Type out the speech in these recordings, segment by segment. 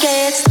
the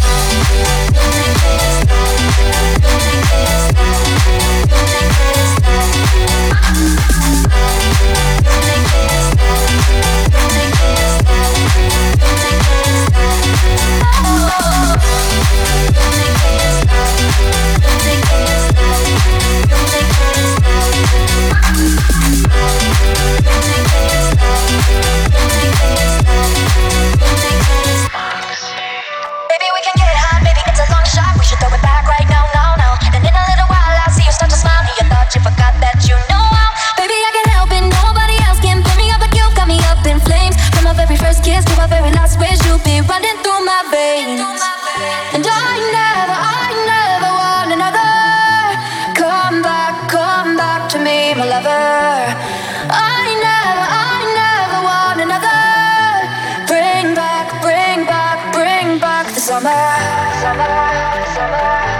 Summer, summer, summer,